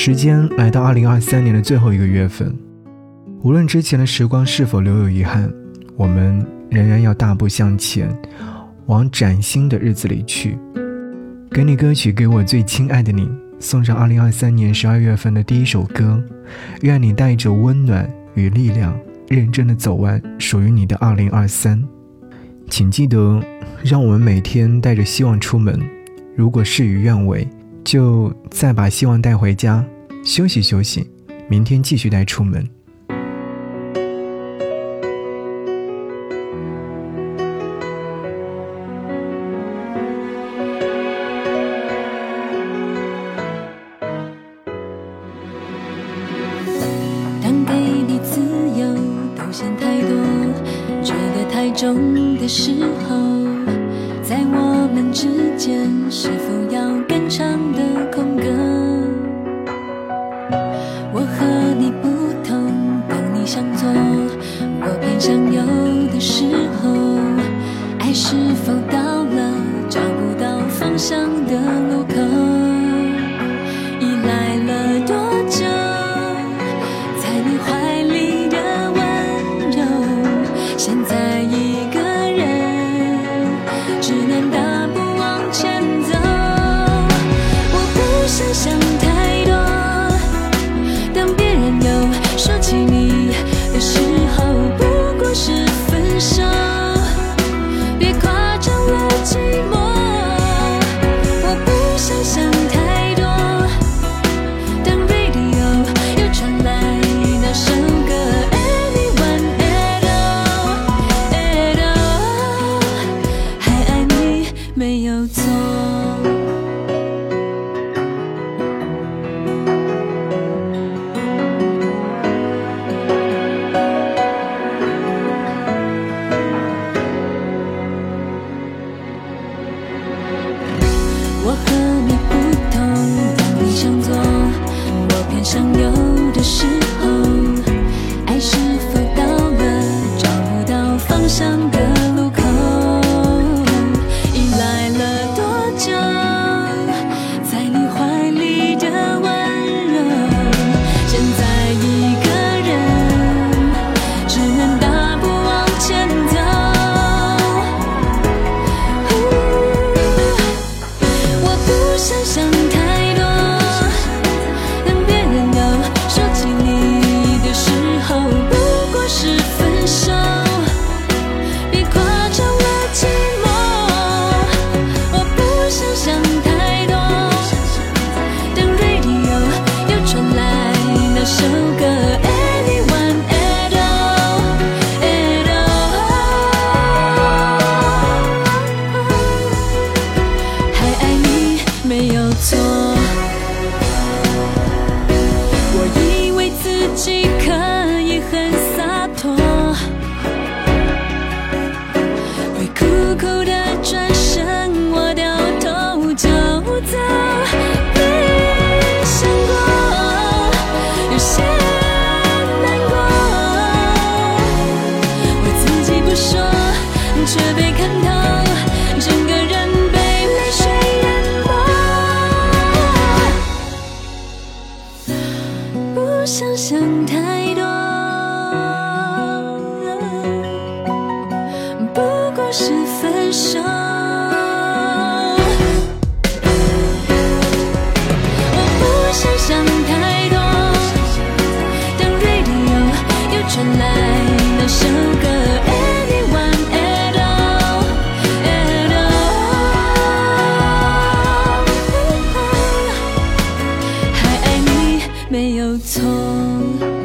时间来到二零二三年的最后一个月份，无论之前的时光是否留有遗憾，我们仍然要大步向前，往崭新的日子里去。给你歌曲，给我最亲爱的你，送上二零二三年十二月份的第一首歌。愿你带着温暖与力量，认真的走完属于你的二零二三。请记得，让我们每天带着希望出门。如果事与愿违，就再把希望带回家，休息休息，明天继续带出门。当给你自由都嫌太多，觉得太重的时候，在我们之间是否要更长的空格？我和你不同，当你向左，我偏向右的时候，爱是否到了找不到方向的路口？不过是分手，我没有错。我以为自己可以很洒脱，会苦苦的转身，我掉头就走。没想过有些难过，我自己不说，却被看透，整个人想想太多，不过是分手。我不想想太多，当 radio 又传来那首歌。没有错。